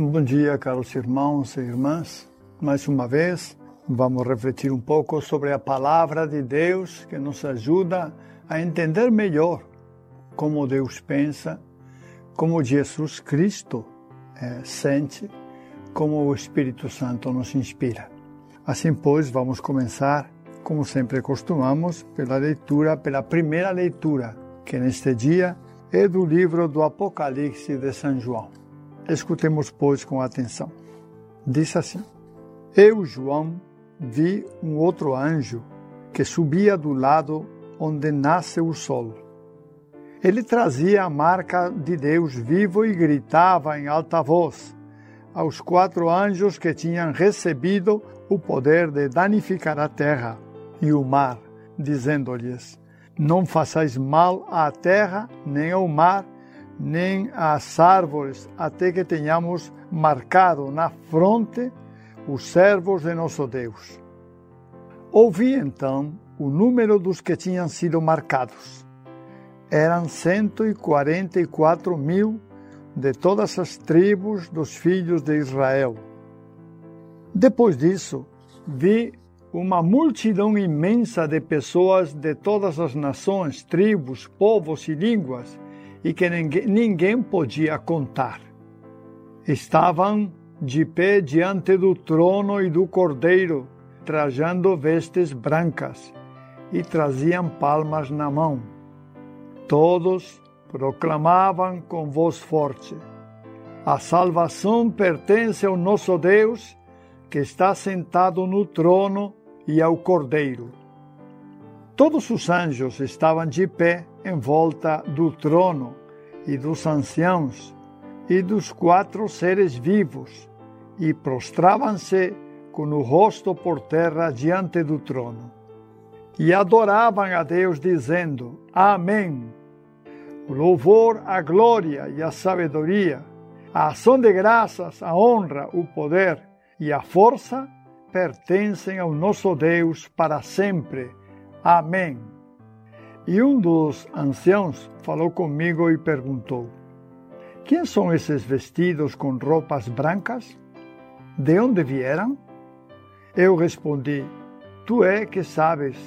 Bom dia, caros irmãos e irmãs. Mais uma vez, vamos refletir um pouco sobre a palavra de Deus que nos ajuda a entender melhor como Deus pensa, como Jesus Cristo eh, sente, como o Espírito Santo nos inspira. Assim, pois, vamos começar, como sempre costumamos, pela leitura, pela primeira leitura, que neste dia é do livro do Apocalipse de São João. Escutemos, pois, com atenção. Diz assim: Eu, João, vi um outro anjo que subia do lado onde nasce o sol. Ele trazia a marca de Deus vivo e gritava em alta voz aos quatro anjos que tinham recebido o poder de danificar a terra e o mar, dizendo-lhes: Não façais mal à terra, nem ao mar, nem às árvores, até que tenhamos marcado na fronte os servos de nosso Deus. Ouvi então o número dos que tinham sido marcados. Eram 144 mil de todas as tribos dos filhos de Israel. Depois disso, vi uma multidão imensa de pessoas de todas as nações, tribos, povos e línguas, e que ninguém, ninguém podia contar. Estavam de pé diante do trono e do cordeiro, trajando vestes brancas, e traziam palmas na mão. Todos proclamavam com voz forte: A salvação pertence ao nosso Deus, que está sentado no trono e ao cordeiro. Todos os anjos estavam de pé em volta do trono e dos anciãos e dos quatro seres vivos e prostravam-se com o rosto por terra diante do trono. E adoravam a Deus, dizendo: Amém. O louvor, a glória e a sabedoria, a ação de graças, a honra, o poder e a força pertencem ao nosso Deus para sempre. Amém. E um dos anciãos falou comigo e perguntou: Quem são esses vestidos com roupas brancas? De onde vieram? Eu respondi: Tu é que sabes,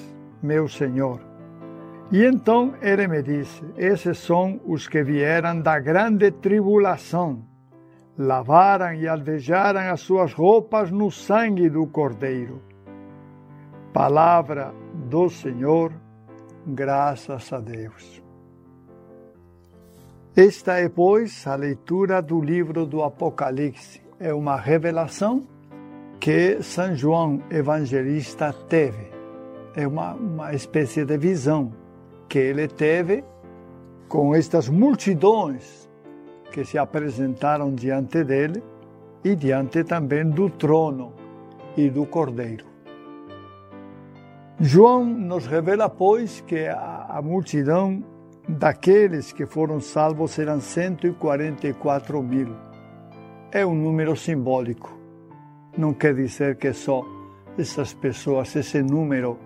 meu Senhor. E então ele me disse: Esses são os que vieram da grande tribulação. Lavaram e alvejaram as suas roupas no sangue do Cordeiro. Palavra do Senhor, graças a Deus. Esta é, pois, a leitura do livro do Apocalipse. É uma revelação que São João Evangelista teve. É uma, uma espécie de visão que ele teve com estas multidões que se apresentaram diante dele e diante também do trono e do cordeiro. João nos revela, pois, que a, a multidão daqueles que foram salvos eram 144 mil. É um número simbólico. Não quer dizer que só essas pessoas, esse número,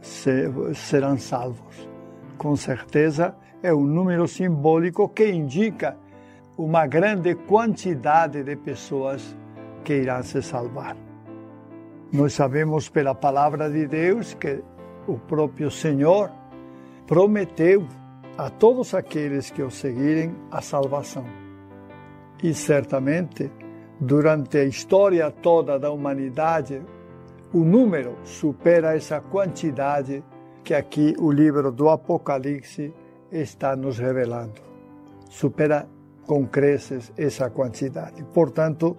se, serão salvos. Com certeza é um número simbólico que indica uma grande quantidade de pessoas que irão se salvar. Nós sabemos pela palavra de Deus que o próprio Senhor prometeu a todos aqueles que o seguirem a salvação. E certamente, durante a história toda da humanidade, o número supera essa quantidade que aqui o livro do Apocalipse está nos revelando. Supera com creces essa quantidade. Portanto,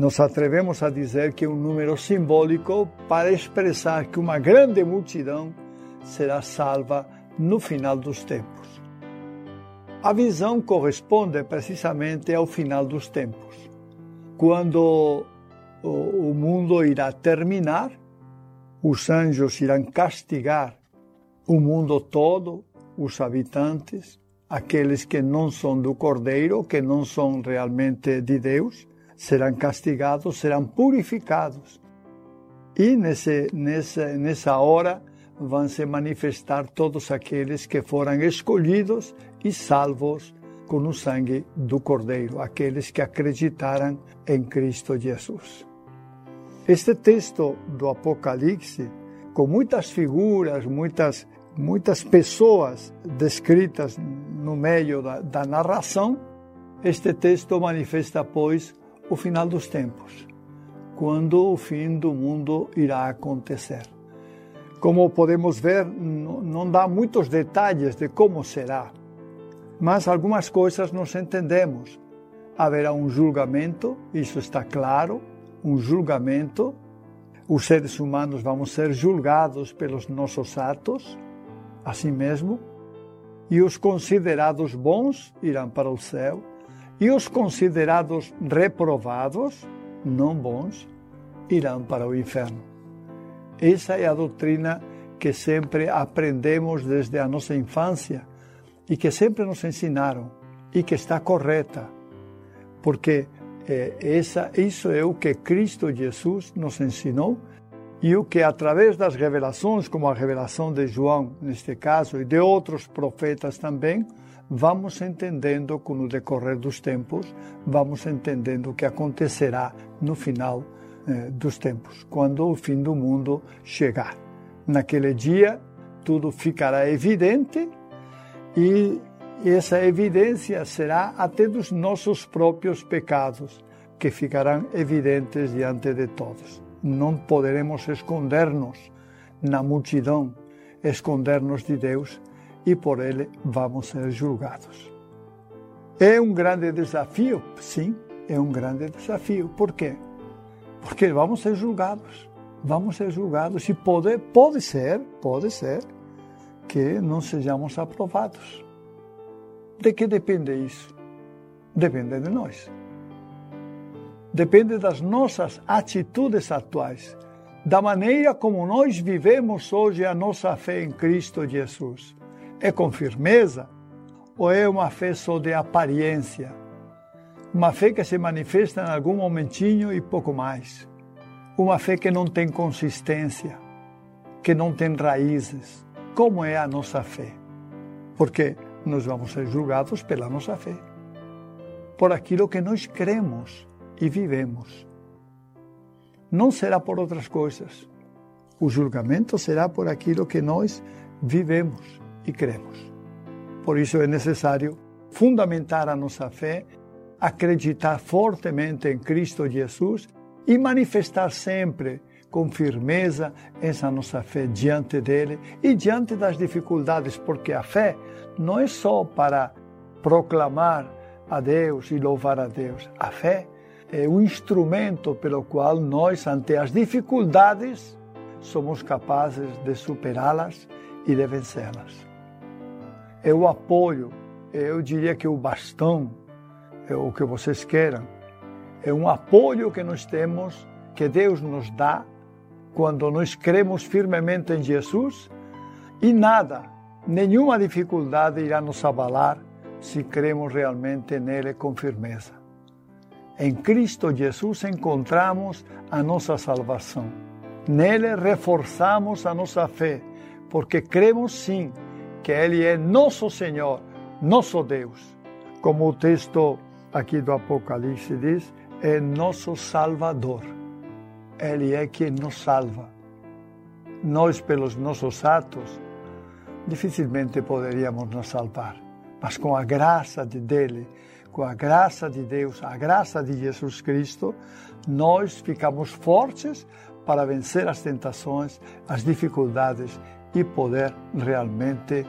nos atrevemos a dizer que é um número simbólico para expressar que uma grande multidão será salva no final dos tempos. A visão corresponde precisamente ao final dos tempos, quando o mundo irá terminar, os anjos irão castigar o mundo todo, os habitantes, aqueles que não são do Cordeiro, que não são realmente de Deus, serão castigados, serão purificados. E nesse, nessa, nessa hora vão se manifestar todos aqueles que foram escolhidos e salvos com o sangue do Cordeiro, aqueles que acreditaram em Cristo Jesus. Este texto do Apocalipse, com muitas figuras, muitas, muitas pessoas descritas no meio da, da narração, este texto manifesta, pois, o final dos tempos, quando o fim do mundo irá acontecer. Como podemos ver, não dá muitos detalhes de como será, mas algumas coisas nós entendemos. Haverá um julgamento, isso está claro, um julgamento. Os seres humanos vamos ser julgados pelos nossos atos, assim mesmo, e os considerados bons irão para o céu, e os considerados reprovados, não bons, irão para o inferno. Essa é a doutrina que sempre aprendemos desde a nossa infância e que sempre nos ensinaram e que está correta, porque é, essa, isso é o que Cristo Jesus nos ensinou e o que, através das revelações, como a revelação de João, neste caso, e de outros profetas também, vamos entendendo com o decorrer dos tempos, vamos entendendo o que acontecerá no final eh, dos tempos, quando o fim do mundo chegar. Naquele dia, tudo ficará evidente e essa evidência será até dos nossos próprios pecados, que ficarão evidentes diante de todos. Não poderemos esconder-nos na multidão, esconder-nos de Deus e por ele vamos ser julgados. É um grande desafio, sim, é um grande desafio. Por quê? Porque vamos ser julgados. Vamos ser julgados e pode, pode ser, pode ser que não sejamos aprovados. De que depende isso? Depende de nós. Depende das nossas atitudes atuais, da maneira como nós vivemos hoje a nossa fé em Cristo Jesus. É com firmeza ou é uma fé só de aparência? Uma fé que se manifesta em algum momentinho e pouco mais. Uma fé que não tem consistência, que não tem raízes. Como é a nossa fé? Porque nós vamos ser julgados pela nossa fé, por aquilo que nós cremos e vivemos. Não será por outras coisas. O julgamento será por aquilo que nós vivemos e cremos. Por isso é necessário fundamentar a nossa fé, acreditar fortemente em Cristo Jesus e manifestar sempre com firmeza essa nossa fé diante dele e diante das dificuldades, porque a fé não é só para proclamar a Deus e louvar a Deus. A fé é o instrumento pelo qual nós, ante as dificuldades, somos capazes de superá-las e de vencê-las é o apoio, eu diria que o bastão, é o que vocês queiram, é um apoio que nós temos, que Deus nos dá quando nós cremos firmemente em Jesus e nada, nenhuma dificuldade irá nos abalar se cremos realmente nele com firmeza. Em Cristo Jesus encontramos a nossa salvação. Nele reforçamos a nossa fé, porque cremos sim que Ele é nosso Senhor, nosso Deus. Como o texto aqui do Apocalipse diz, é nosso Salvador. Ele é quem nos salva. Nós, pelos nossos atos, dificilmente poderíamos nos salvar, mas com a graça de dele, com a graça de Deus, a graça de Jesus Cristo, nós ficamos fortes para vencer as tentações, as dificuldades e poder realmente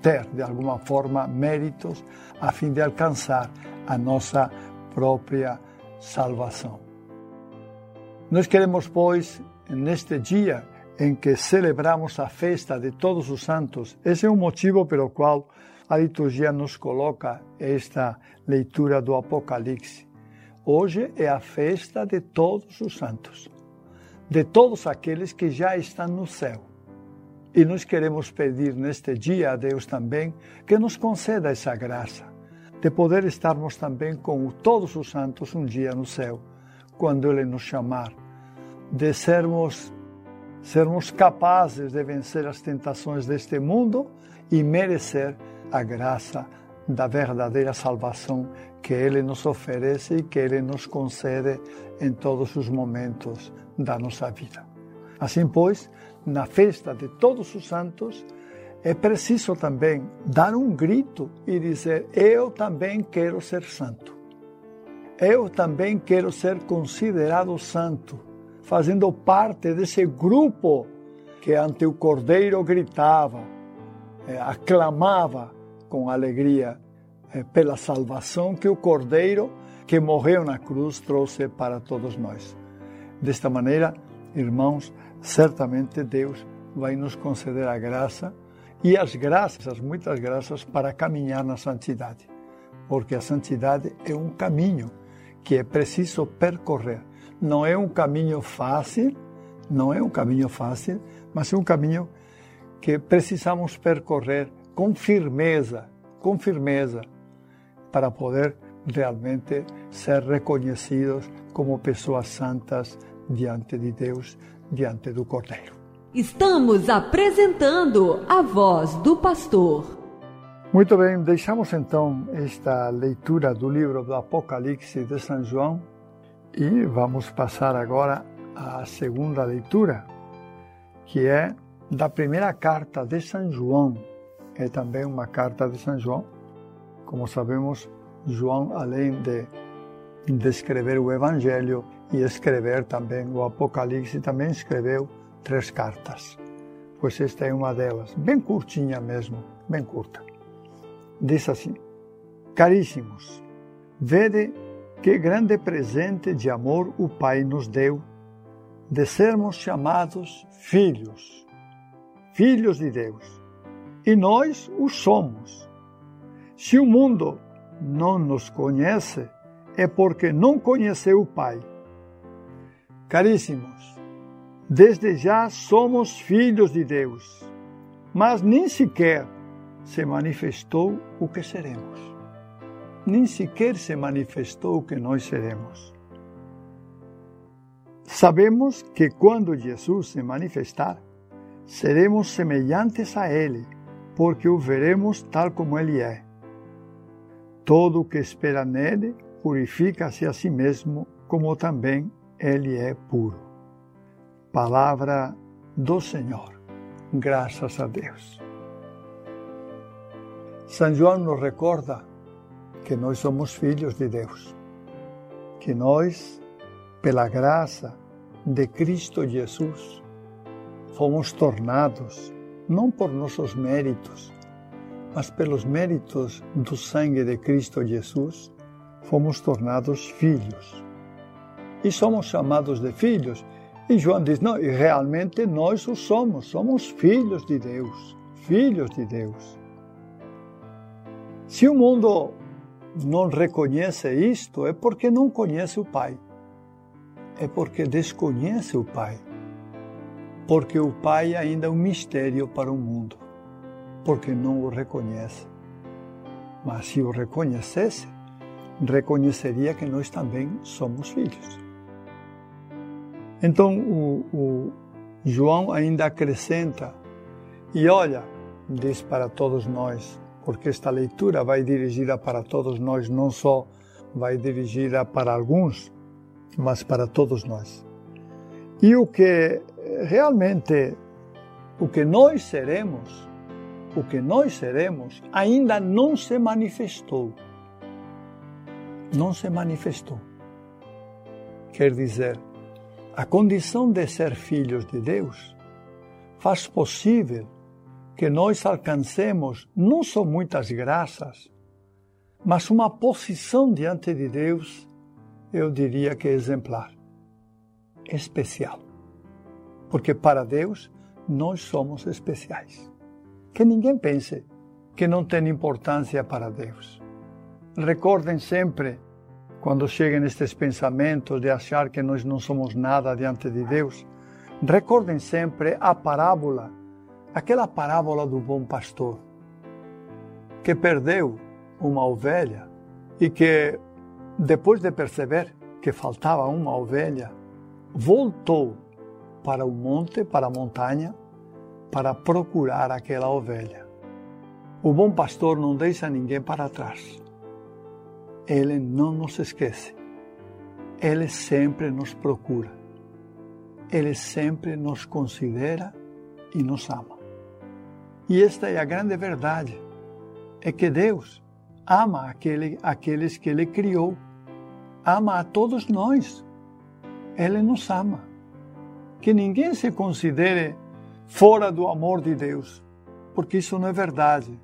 ter, de alguma forma, méritos a fim de alcançar a nossa própria salvação. Nós queremos, pois, neste dia em que celebramos a festa de Todos os Santos, esse é o motivo pelo qual a liturgia nos coloca esta leitura do Apocalipse. Hoje é a festa de todos os santos, de todos aqueles que já estão no céu. E nós queremos pedir neste dia a Deus também que nos conceda essa graça de poder estarmos também com todos os santos um dia no céu, quando Ele nos chamar, de sermos, sermos capazes de vencer as tentações deste mundo e merecer a graça da verdadeira salvação que Ele nos oferece e que Ele nos concede em todos os momentos da nossa vida. Assim, pois, na festa de todos os santos, é preciso também dar um grito e dizer: Eu também quero ser santo. Eu também quero ser considerado santo, fazendo parte desse grupo que ante o Cordeiro gritava, eh, aclamava com alegria eh, pela salvação que o Cordeiro que morreu na cruz trouxe para todos nós. Desta maneira, irmãos, certamente Deus vai nos conceder a graça e as graças, as muitas graças para caminhar na santidade, porque a santidade é um caminho que é preciso percorrer. Não é um caminho fácil, não é um caminho fácil, mas é um caminho que precisamos percorrer com firmeza, com firmeza, para poder realmente ser reconhecidos como pessoas santas diante de Deus, diante do Cordeiro. Estamos apresentando a voz do pastor. Muito bem, deixamos então esta leitura do livro do Apocalipse de São João e vamos passar agora à segunda leitura, que é da primeira carta de São João, é também uma carta de São João. Como sabemos, João, além de descrever o Evangelho e escrever também o Apocalipse, também escreveu três cartas. Pois esta é uma delas, bem curtinha mesmo, bem curta. Diz assim: Caríssimos, vede que grande presente de amor o Pai nos deu, de sermos chamados filhos, filhos de Deus e nós o somos. Se o mundo não nos conhece, é porque não conheceu o Pai. Caríssimos, desde já somos filhos de Deus, mas nem sequer se manifestou o que seremos. Nem sequer se manifestou o que nós seremos. Sabemos que quando Jesus se manifestar, seremos semelhantes a Ele porque o veremos tal como ele é. Todo o que espera nele purifica-se a si mesmo, como também ele é puro. Palavra do Senhor. Graças a Deus. São João nos recorda que nós somos filhos de Deus, que nós, pela graça de Cristo Jesus, fomos tornados não por nossos méritos, mas pelos méritos do sangue de Cristo Jesus, fomos tornados filhos. E somos chamados de filhos. E João diz: não, e realmente nós o somos, somos filhos de Deus, filhos de Deus. Se o mundo não reconhece isto, é porque não conhece o Pai, é porque desconhece o Pai porque o Pai ainda é um mistério para o mundo, porque não o reconhece. Mas se o reconhecesse, reconheceria que nós também somos filhos. Então o, o João ainda acrescenta, e olha, diz para todos nós, porque esta leitura vai dirigida para todos nós, não só vai dirigida para alguns, mas para todos nós. E o que realmente o que nós seremos, o que nós seremos, ainda não se manifestou. Não se manifestou. Quer dizer, a condição de ser filhos de Deus faz possível que nós alcancemos não só muitas graças, mas uma posição diante de Deus, eu diria que exemplar. especial. Porque para Deus nós somos especiais. Que ninguém pense que não tem importância para Deus. Recordem sempre, quando cheguem estes pensamentos de achar que nós não somos nada diante de Deus, recordem sempre a parábola, aquela parábola do bom pastor, que perdeu uma ovelha e que, depois de perceber que faltava uma ovelha, voltou para o monte, para a montanha, para procurar aquela ovelha. O bom pastor não deixa ninguém para trás. Ele não nos esquece. Ele sempre nos procura. Ele sempre nos considera e nos ama. E esta é a grande verdade: é que Deus ama aquele, aqueles que Ele criou, ama a todos nós. Ele nos ama. Que ninguém se considere fora do amor de Deus, porque isso não é verdade.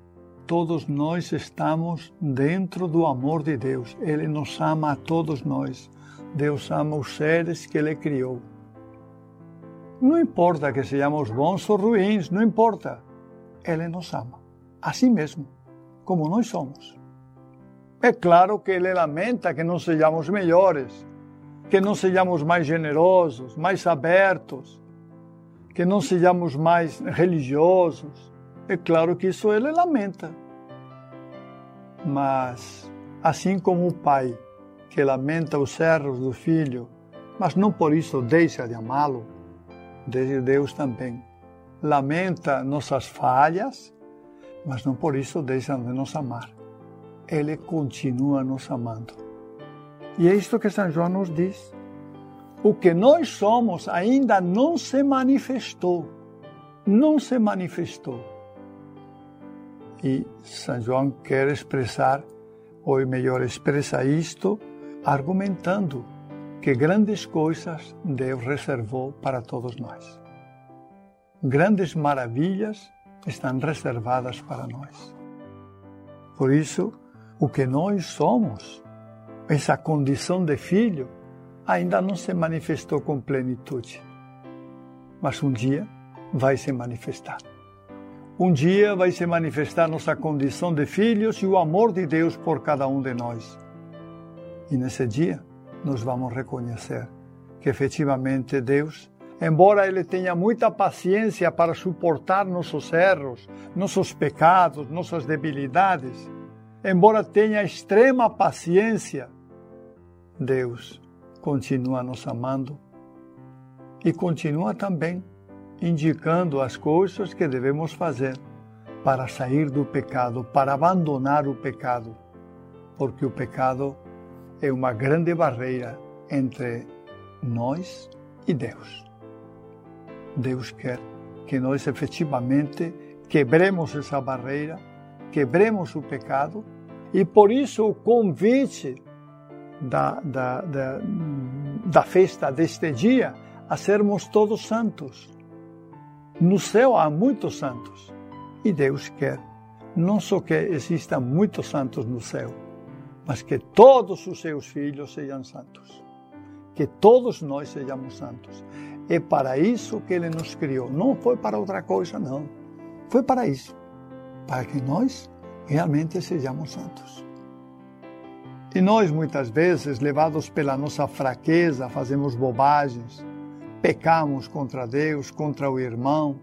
Todos nós estamos dentro do amor de Deus. Ele nos ama a todos nós. Deus ama os seres que Ele criou. Não importa que sejamos bons ou ruins, não importa. Ele nos ama, assim mesmo, como nós somos. É claro que Ele lamenta que não sejamos melhores, que não sejamos mais generosos, mais abertos, que não sejamos mais religiosos. É claro que isso ele lamenta. Mas, assim como o pai que lamenta os erros do filho, mas não por isso deixa de amá-lo, Deus também lamenta nossas falhas, mas não por isso deixa de nos amar. Ele continua nos amando. E é isto que São João nos diz o que nós somos ainda não se manifestou. Não se manifestou. E São João quer expressar, ou melhor, expressa isto, argumentando que grandes coisas Deus reservou para todos nós. Grandes maravilhas estão reservadas para nós. Por isso, o que nós somos, essa condição de filho, ainda não se manifestou com plenitude. Mas um dia vai se manifestar. Um dia vai se manifestar nossa condição de filhos e o amor de Deus por cada um de nós. E nesse dia nós vamos reconhecer que efetivamente Deus, embora Ele tenha muita paciência para suportar nossos erros, nossos pecados, nossas debilidades, embora tenha extrema paciência, Deus continua nos amando e continua também indicando as coisas que devemos fazer para sair do pecado, para abandonar o pecado, porque o pecado é uma grande barreira entre nós e Deus. Deus quer que nós efetivamente quebremos essa barreira, quebremos o pecado, e por isso o convite da, da, da, da festa deste dia a sermos todos santos. No céu há muitos santos e Deus quer não só que existam muitos santos no céu, mas que todos os seus filhos sejam santos. Que todos nós sejamos santos. É para isso que Ele nos criou. Não foi para outra coisa, não. Foi para isso. Para que nós realmente sejamos santos. E nós, muitas vezes, levados pela nossa fraqueza, fazemos bobagens, pecamos contra Deus, contra o irmão,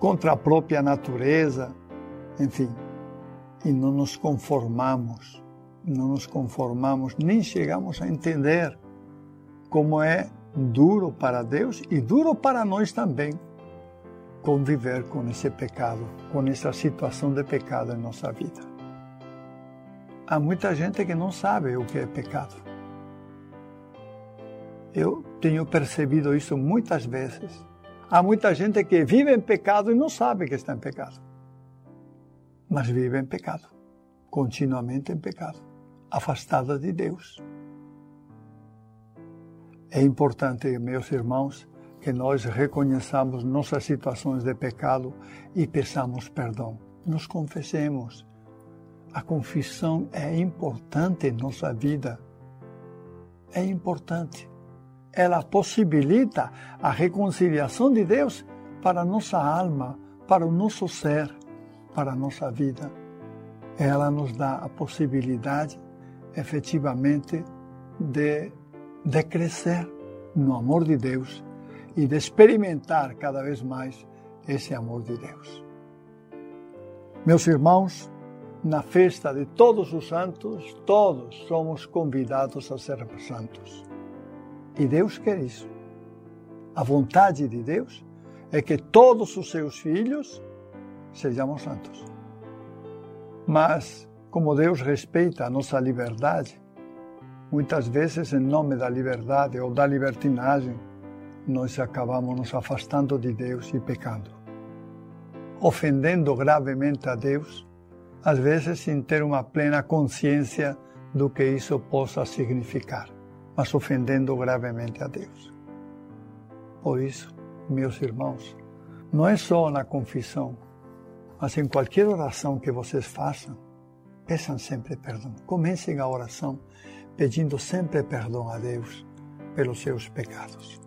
contra a própria natureza, enfim, e não nos conformamos, não nos conformamos, nem chegamos a entender como é duro para Deus e duro para nós também conviver com esse pecado, com essa situação de pecado em nossa vida há muita gente que não sabe o que é pecado. Eu tenho percebido isso muitas vezes. Há muita gente que vive em pecado e não sabe que está em pecado. Mas vive em pecado, continuamente em pecado, afastada de Deus. É importante, meus irmãos, que nós reconheçamos nossas situações de pecado e peçamos perdão. Nos confessemos a confissão é importante em nossa vida. É importante. Ela possibilita a reconciliação de Deus para a nossa alma, para o nosso ser, para a nossa vida. Ela nos dá a possibilidade, efetivamente, de, de crescer no amor de Deus e de experimentar cada vez mais esse amor de Deus. Meus irmãos, na festa de todos os santos, todos somos convidados a sermos santos. E Deus quer isso. A vontade de Deus é que todos os seus filhos sejamos santos. Mas, como Deus respeita a nossa liberdade, muitas vezes, em nome da liberdade ou da libertinagem, nós acabamos nos afastando de Deus e pecando, ofendendo gravemente a Deus, às vezes sem ter uma plena consciência do que isso possa significar, mas ofendendo gravemente a Deus. Por isso, meus irmãos, não é só na confissão, mas em qualquer oração que vocês façam, peçam sempre perdão. Comecem a oração pedindo sempre perdão a Deus pelos seus pecados.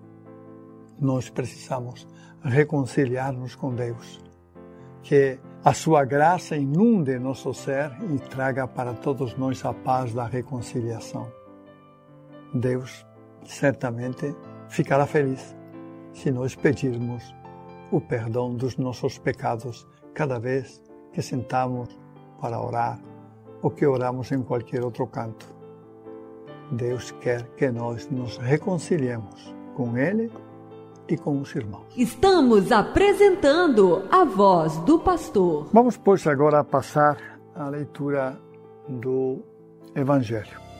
Nós precisamos reconciliar-nos com Deus. Que a sua graça inunde nosso ser e traga para todos nós a paz da reconciliação. Deus certamente ficará feliz se nós pedirmos o perdão dos nossos pecados cada vez que sentamos para orar ou que oramos em qualquer outro canto. Deus quer que nós nos reconciliemos com Ele e com os irmãos. Estamos apresentando a voz do pastor. Vamos, pois, agora passar à leitura do Evangelho.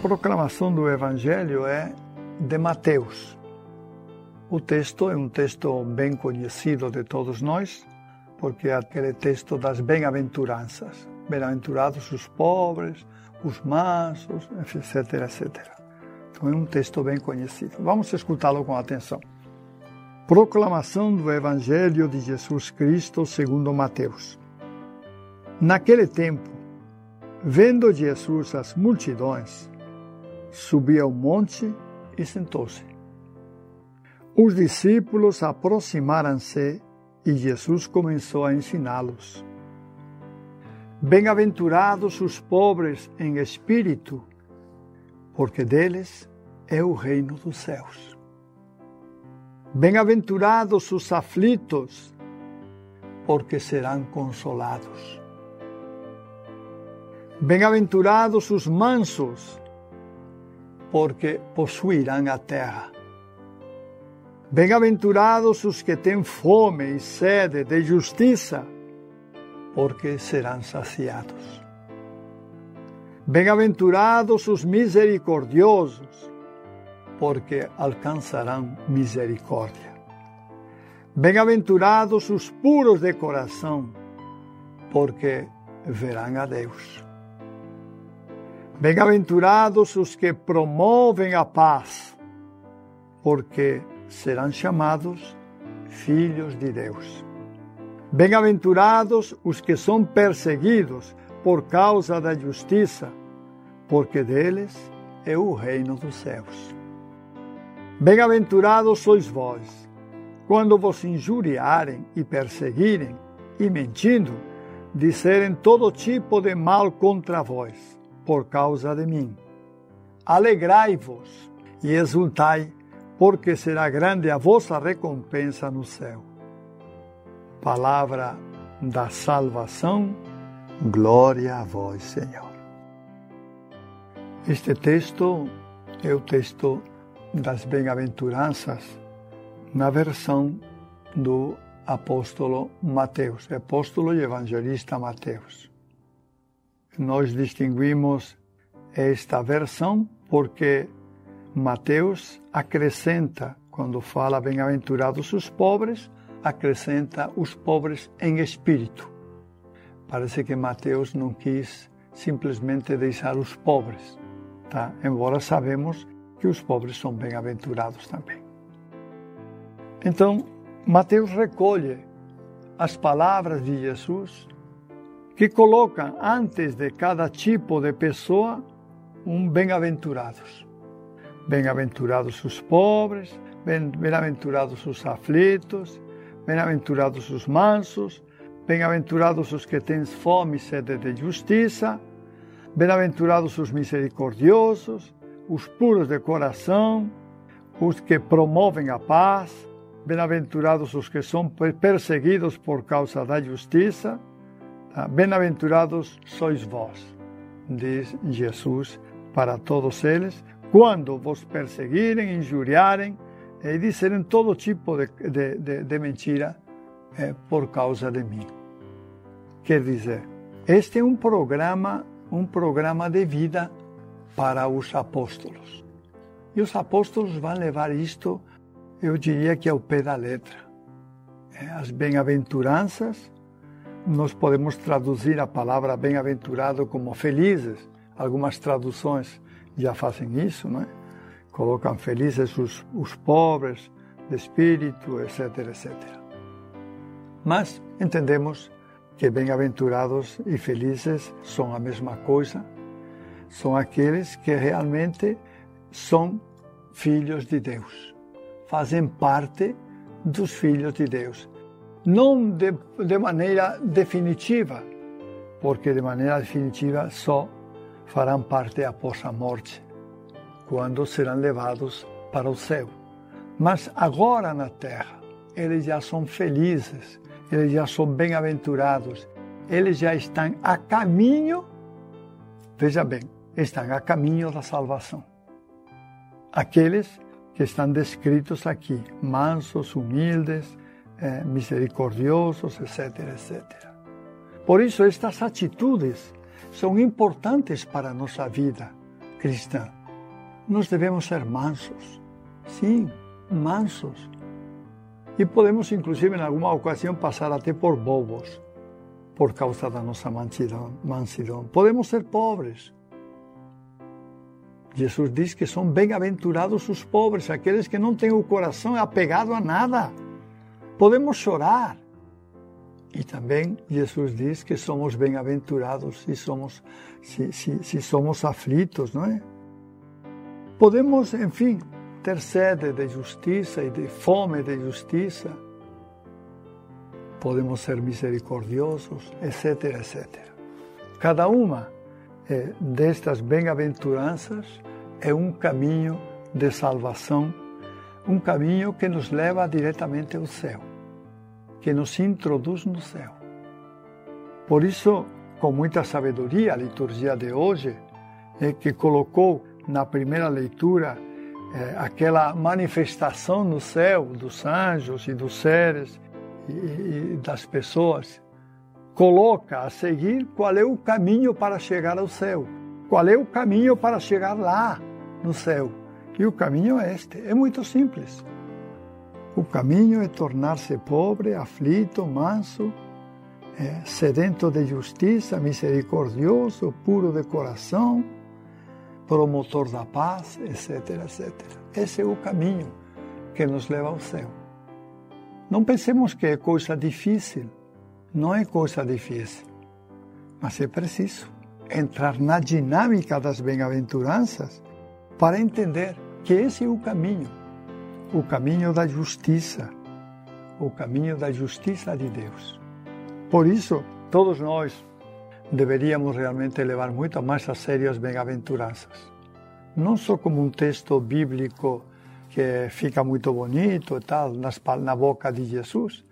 Proclamação do Evangelho é de Mateus. O texto é um texto bem conhecido de todos nós, porque é aquele texto das bem-aventuranças. Bem-aventurados os pobres, os mansos, etc, etc. Então é um texto bem conhecido. Vamos escutá-lo com atenção. Proclamação do Evangelho de Jesus Cristo segundo Mateus. Naquele tempo, vendo Jesus as multidões, subiu ao monte e sentou-se. Os discípulos aproximaram-se e Jesus começou a ensiná-los. Bem-aventurados os pobres em espírito, porque deles é o reino dos céus. Bem-aventurados os aflitos, porque serão consolados. Bem-aventurados os mansos, porque possuirão a terra. Bem-aventurados os que têm fome e sede de justiça, porque serão saciados. Bem-aventurados os misericordiosos, porque alcançarão misericórdia. Bem-aventurados os puros de coração, porque verão a Deus. Bem-aventurados os que promovem a paz, porque serão chamados filhos de Deus. Bem-aventurados os que são perseguidos por causa da justiça, porque deles é o reino dos céus. Bem-aventurados sois vós, quando vos injuriarem e perseguirem, e mentindo, disserem todo tipo de mal contra vós, por causa de mim. Alegrai-vos e exultai, porque será grande a vossa recompensa no céu. Palavra da salvação, glória a vós, Senhor. Este texto é o texto das bem-aventuranças na versão do apóstolo Mateus, apóstolo e evangelista Mateus. Nós distinguimos esta versão porque Mateus acrescenta, quando fala bem-aventurados os pobres, acrescenta os pobres em espírito. Parece que Mateus não quis simplesmente deixar os pobres, tá? Embora sabemos que os pobres são bem-aventurados também. Então, Mateus recolhe as palavras de Jesus que colocam antes de cada tipo de pessoa um bem-aventurados. Bem-aventurados os pobres, bem-aventurados os aflitos, bem-aventurados os mansos, bem-aventurados os que têm fome e sede de justiça, bem-aventurados os misericordiosos, os puros de coração, os que promovem a paz, bem-aventurados os que são perseguidos por causa da justiça? Bem-aventurados sois vós, diz Jesus para todos eles, quando vos perseguirem, injuriarem e disserem todo tipo de, de, de, de mentira é, por causa de mim. Quer dizer, este é um programa, um programa de vida para os apóstolos. E os apóstolos vão levar isto, eu diria que ao pé da letra. É, as bem-aventuranças, nós podemos traduzir a palavra bem-aventurado como felizes, Algumas traduções já fazem isso, não é? Colocam felizes os, os pobres de espírito, etc, etc. Mas entendemos que bem-aventurados e felizes são a mesma coisa, são aqueles que realmente são filhos de Deus, fazem parte dos filhos de Deus. Não de, de maneira definitiva, porque de maneira definitiva só farão parte após a morte, quando serão levados para o céu. Mas agora na terra, eles já são felizes, eles já são bem-aventurados, eles já estão a caminho, veja bem, estão a caminho da salvação. Aqueles que estão descritos aqui, mansos, humildes, eh, misericordiosos, etc, etc. Por isso, estas atitudes são importantes para a nossa vida cristã. Nós devemos ser mansos, sim, mansos. E podemos, inclusive, em alguma ocasião, passar até por bobos, por causa da nossa mansidão. mansidão. Podemos ser pobres. Jesus diz que são bem-aventurados os pobres, aqueles que não têm o coração apegado a nada. Podemos chorar, e também Jesus diz que somos bem-aventurados se somos, se, se, se somos aflitos, não é? Podemos, enfim, ter sede de justiça e de fome de justiça. Podemos ser misericordiosos, etc, etc. Cada uma destas bem-aventuranças é um caminho de salvação, um caminho que nos leva diretamente ao céu que nos introduz no céu. Por isso, com muita sabedoria, a liturgia de hoje, é que colocou na primeira leitura é, aquela manifestação no céu dos anjos e dos seres e, e das pessoas, coloca a seguir qual é o caminho para chegar ao céu, qual é o caminho para chegar lá no céu. E o caminho é este, é muito simples. O caminho é tornar-se pobre, aflito, manso, é, sedento de justiça, misericordioso, puro de coração, promotor da paz, etc, etc. Esse é o caminho que nos leva ao céu. Não pensemos que é coisa difícil. Não é coisa difícil. Mas é preciso entrar na dinâmica das bem-aventuranças para entender que esse é o caminho o caminho da justiça, o caminho da justiça de Deus. Por isso, todos nós deveríamos realmente levar muito mais a sério as bem-aventuranças. Não só como um texto bíblico que fica muito bonito e tal nas, na boca de Jesus,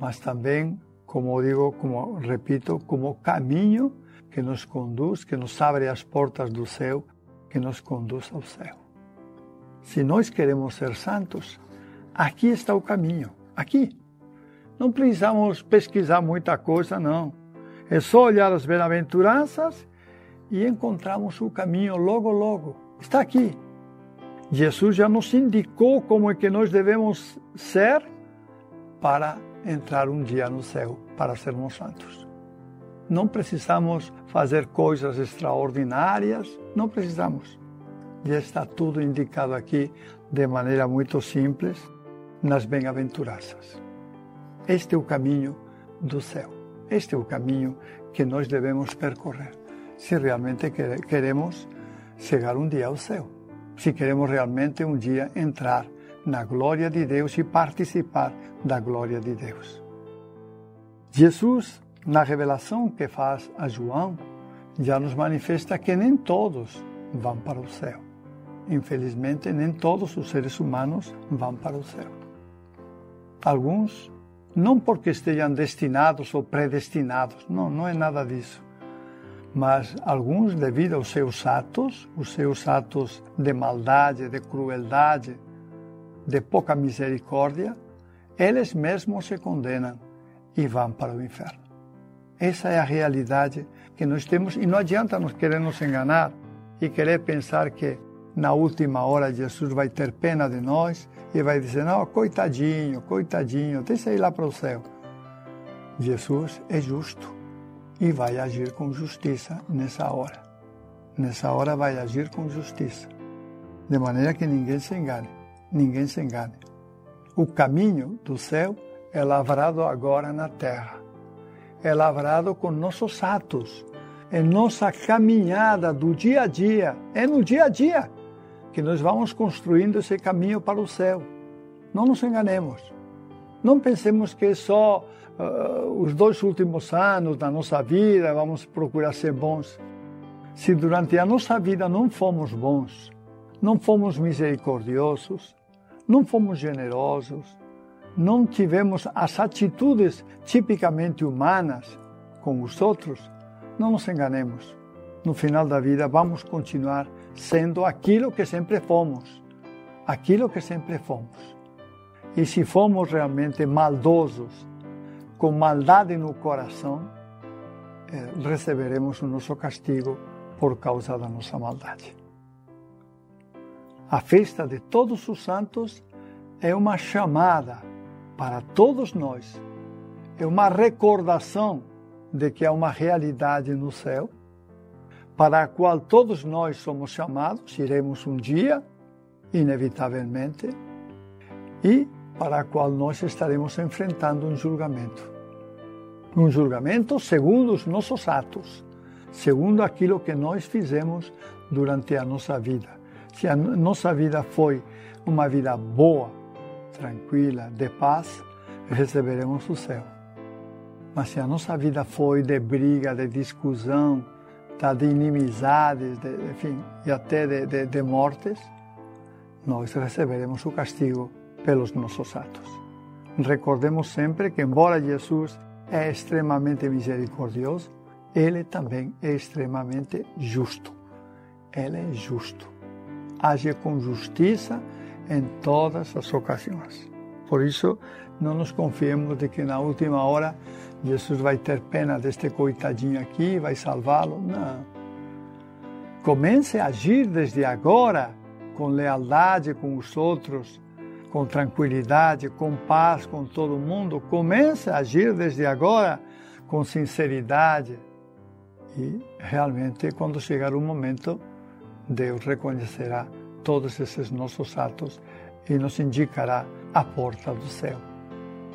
mas também, como digo, como repito, como caminho que nos conduz, que nos abre as portas do céu, que nos conduz ao céu. Se nós queremos ser santos, aqui está o caminho. Aqui. Não precisamos pesquisar muita coisa, não. É só olhar as bem-aventuranças e encontramos o caminho logo, logo. Está aqui. Jesus já nos indicou como é que nós devemos ser para entrar um dia no céu, para sermos santos. Não precisamos fazer coisas extraordinárias, não precisamos. Já está tudo indicado aqui de maneira muito simples nas bem-aventuranças. Este é o caminho do céu. Este é o caminho que nós devemos percorrer se realmente queremos chegar um dia ao céu. Se queremos realmente um dia entrar na glória de Deus e participar da glória de Deus. Jesus, na revelação que faz a João, já nos manifesta que nem todos vão para o céu. Infelizmente, nem todos os seres humanos vão para o céu. Alguns, não porque estejam destinados ou predestinados, não, não é nada disso. Mas alguns, devido aos seus atos, os seus atos de maldade, de crueldade, de pouca misericórdia, eles mesmos se condenam e vão para o inferno. Essa é a realidade que nós temos e não adianta nos querer nos enganar e querer pensar que na última hora Jesus vai ter pena de nós e vai dizer: Não, coitadinho, coitadinho, deixa ir lá para o céu. Jesus é justo e vai agir com justiça nessa hora. Nessa hora vai agir com justiça, de maneira que ninguém se engane, ninguém se engane. O caminho do céu é lavrado agora na terra. É lavrado com nossos atos, é nossa caminhada do dia a dia, é no dia a dia que nós vamos construindo esse caminho para o céu. Não nos enganemos. Não pensemos que só uh, os dois últimos anos da nossa vida vamos procurar ser bons. Se durante a nossa vida não fomos bons, não fomos misericordiosos, não fomos generosos, não tivemos as atitudes tipicamente humanas com os outros, não nos enganemos. No final da vida, vamos continuar sendo aquilo que sempre fomos. Aquilo que sempre fomos. E se fomos realmente maldosos, com maldade no coração, eh, receberemos o nosso castigo por causa da nossa maldade. A festa de todos os santos é uma chamada para todos nós, é uma recordação de que há uma realidade no céu, para a qual todos nós somos chamados, iremos um dia, inevitavelmente, e para a qual nós estaremos enfrentando um julgamento. Um julgamento segundo os nossos atos, segundo aquilo que nós fizemos durante a nossa vida. Se a nossa vida foi uma vida boa, tranquila, de paz, receberemos o céu. Mas se a nossa vida foi de briga, de discussão, tá, de inimizades, de, enfim, e até de, de, de mortes, nós receberemos o castigo pelos nossos atos. Recordemos sempre que, embora Jesus é extremamente misericordioso, ele também é extremamente justo. Ele é justo. Age com justiça em todas as ocasiões. Por isso, não nos confiemos de que na última hora Jesus vai ter pena deste coitadinho aqui vai salvá-lo. Não. Comece a agir desde agora com lealdade com os outros, com tranquilidade, com paz com todo mundo. Comece a agir desde agora com sinceridade. E realmente, quando chegar o momento, Deus reconhecerá todos esses nossos atos e nos indicará a porta do céu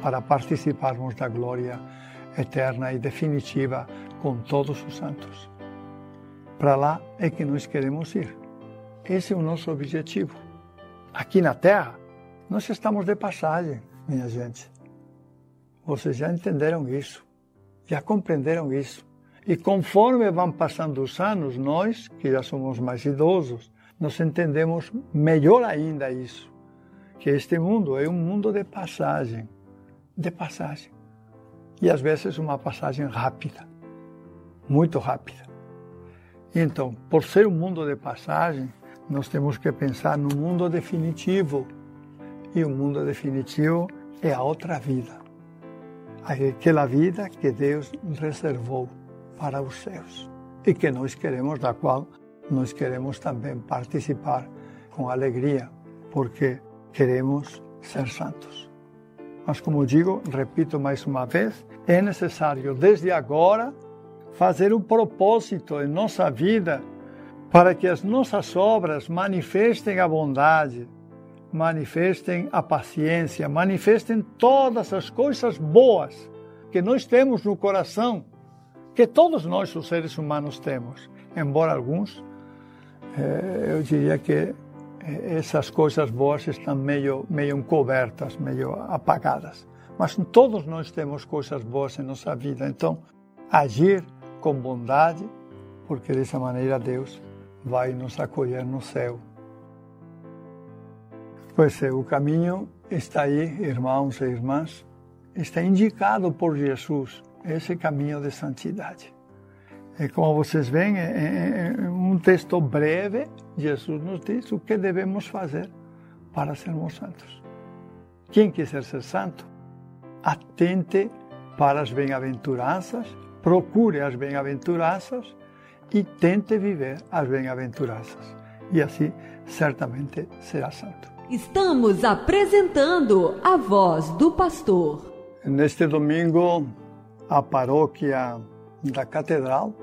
para participarmos da glória eterna e definitiva com todos os santos. Para lá é que nós queremos ir. Esse é o nosso objetivo. Aqui na Terra, nós estamos de passagem, minha gente. Vocês já entenderam isso, já compreenderam isso. E conforme vão passando os anos, nós, que já somos mais idosos, nós entendemos melhor ainda isso, que este mundo é um mundo de passagem, de passagem. E às vezes uma passagem rápida, muito rápida. Então, por ser um mundo de passagem, nós temos que pensar no mundo definitivo, e o mundo definitivo é a outra vida. Aquela vida que Deus reservou para os céus e que nós queremos, da qual nós queremos também participar com alegria, porque queremos ser santos. Mas, como digo, repito mais uma vez, é necessário desde agora fazer um propósito em nossa vida para que as nossas obras manifestem a bondade, manifestem a paciência, manifestem todas as coisas boas que nós temos no coração, que todos nós, os seres humanos, temos, embora alguns, eh, eu diria que essas coisas boas estão meio, meio encobertas, meio apagadas. Mas todos nós temos coisas boas em nossa vida, então agir com bondade, porque dessa maneira Deus vai nos acolher no céu. Pois é, o caminho está aí, irmãos e irmãs, está indicado por Jesus, esse caminho de santidade. E como vocês veem, é, é um texto breve, Jesus nos diz o que devemos fazer para sermos santos. Quem quiser ser santo, atente para as bem-aventuranças, procure as bem-aventuranças e tente viver as bem-aventuranças. E assim certamente será santo. Estamos apresentando a voz do pastor. Neste domingo, a paróquia da Catedral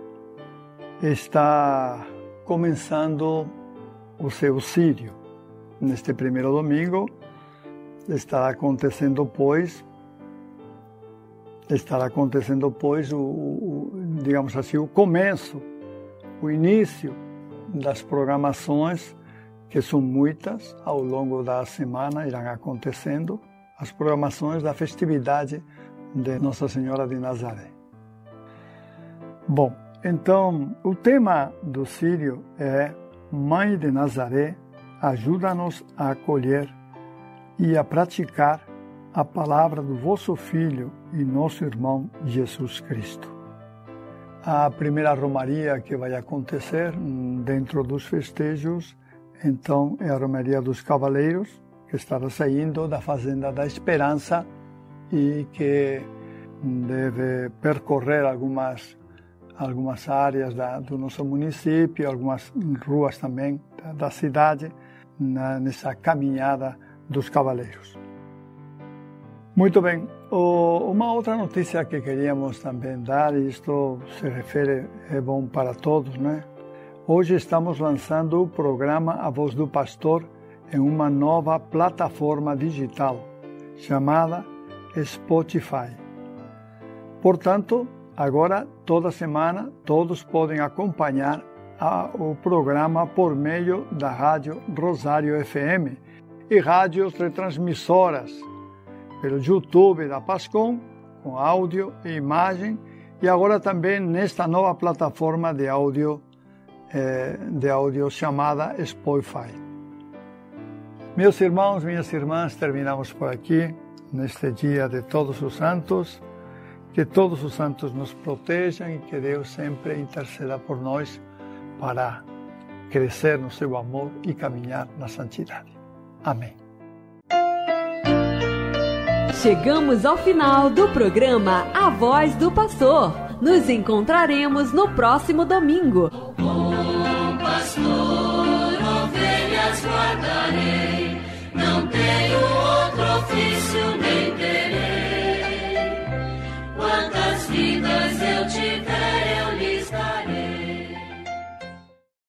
está começando o seu sírio. Neste primeiro domingo estará acontecendo, pois, estará acontecendo, pois, o, o, digamos assim, o começo, o início das programações, que são muitas, ao longo da semana irão acontecendo, as programações da festividade de Nossa Senhora de Nazaré. Bom, então, o tema do Sírio é Mãe de Nazaré, ajuda-nos a acolher e a praticar a palavra do vosso Filho e nosso irmão Jesus Cristo. A primeira romaria que vai acontecer dentro dos festejos, então, é a Romaria dos Cavaleiros, que estará saindo da Fazenda da Esperança e que deve percorrer algumas algumas áreas da, do nosso município, algumas ruas também da, da cidade, na, nessa caminhada dos cavaleiros. Muito bem, o, uma outra notícia que queríamos também dar, e isto se refere, é bom para todos, né? Hoje estamos lançando o programa A Voz do Pastor em uma nova plataforma digital chamada Spotify. Portanto, Agora, toda semana, todos podem acompanhar a, o programa por meio da Rádio Rosário FM e rádios retransmissoras, pelo YouTube da Pascom, com áudio e imagem, e agora também nesta nova plataforma de áudio, eh, de áudio chamada Spotify. Meus irmãos, minhas irmãs, terminamos por aqui, neste dia de Todos os Santos. Que todos os santos nos protejam e que Deus sempre interceda por nós para crescer no seu amor e caminhar na santidade. Amém. Chegamos ao final do programa A Voz do Pastor. Nos encontraremos no próximo domingo. Bom pastor, ovelhas guardarei, não tenho outro ofício nem terei quantas vidas eu tiver.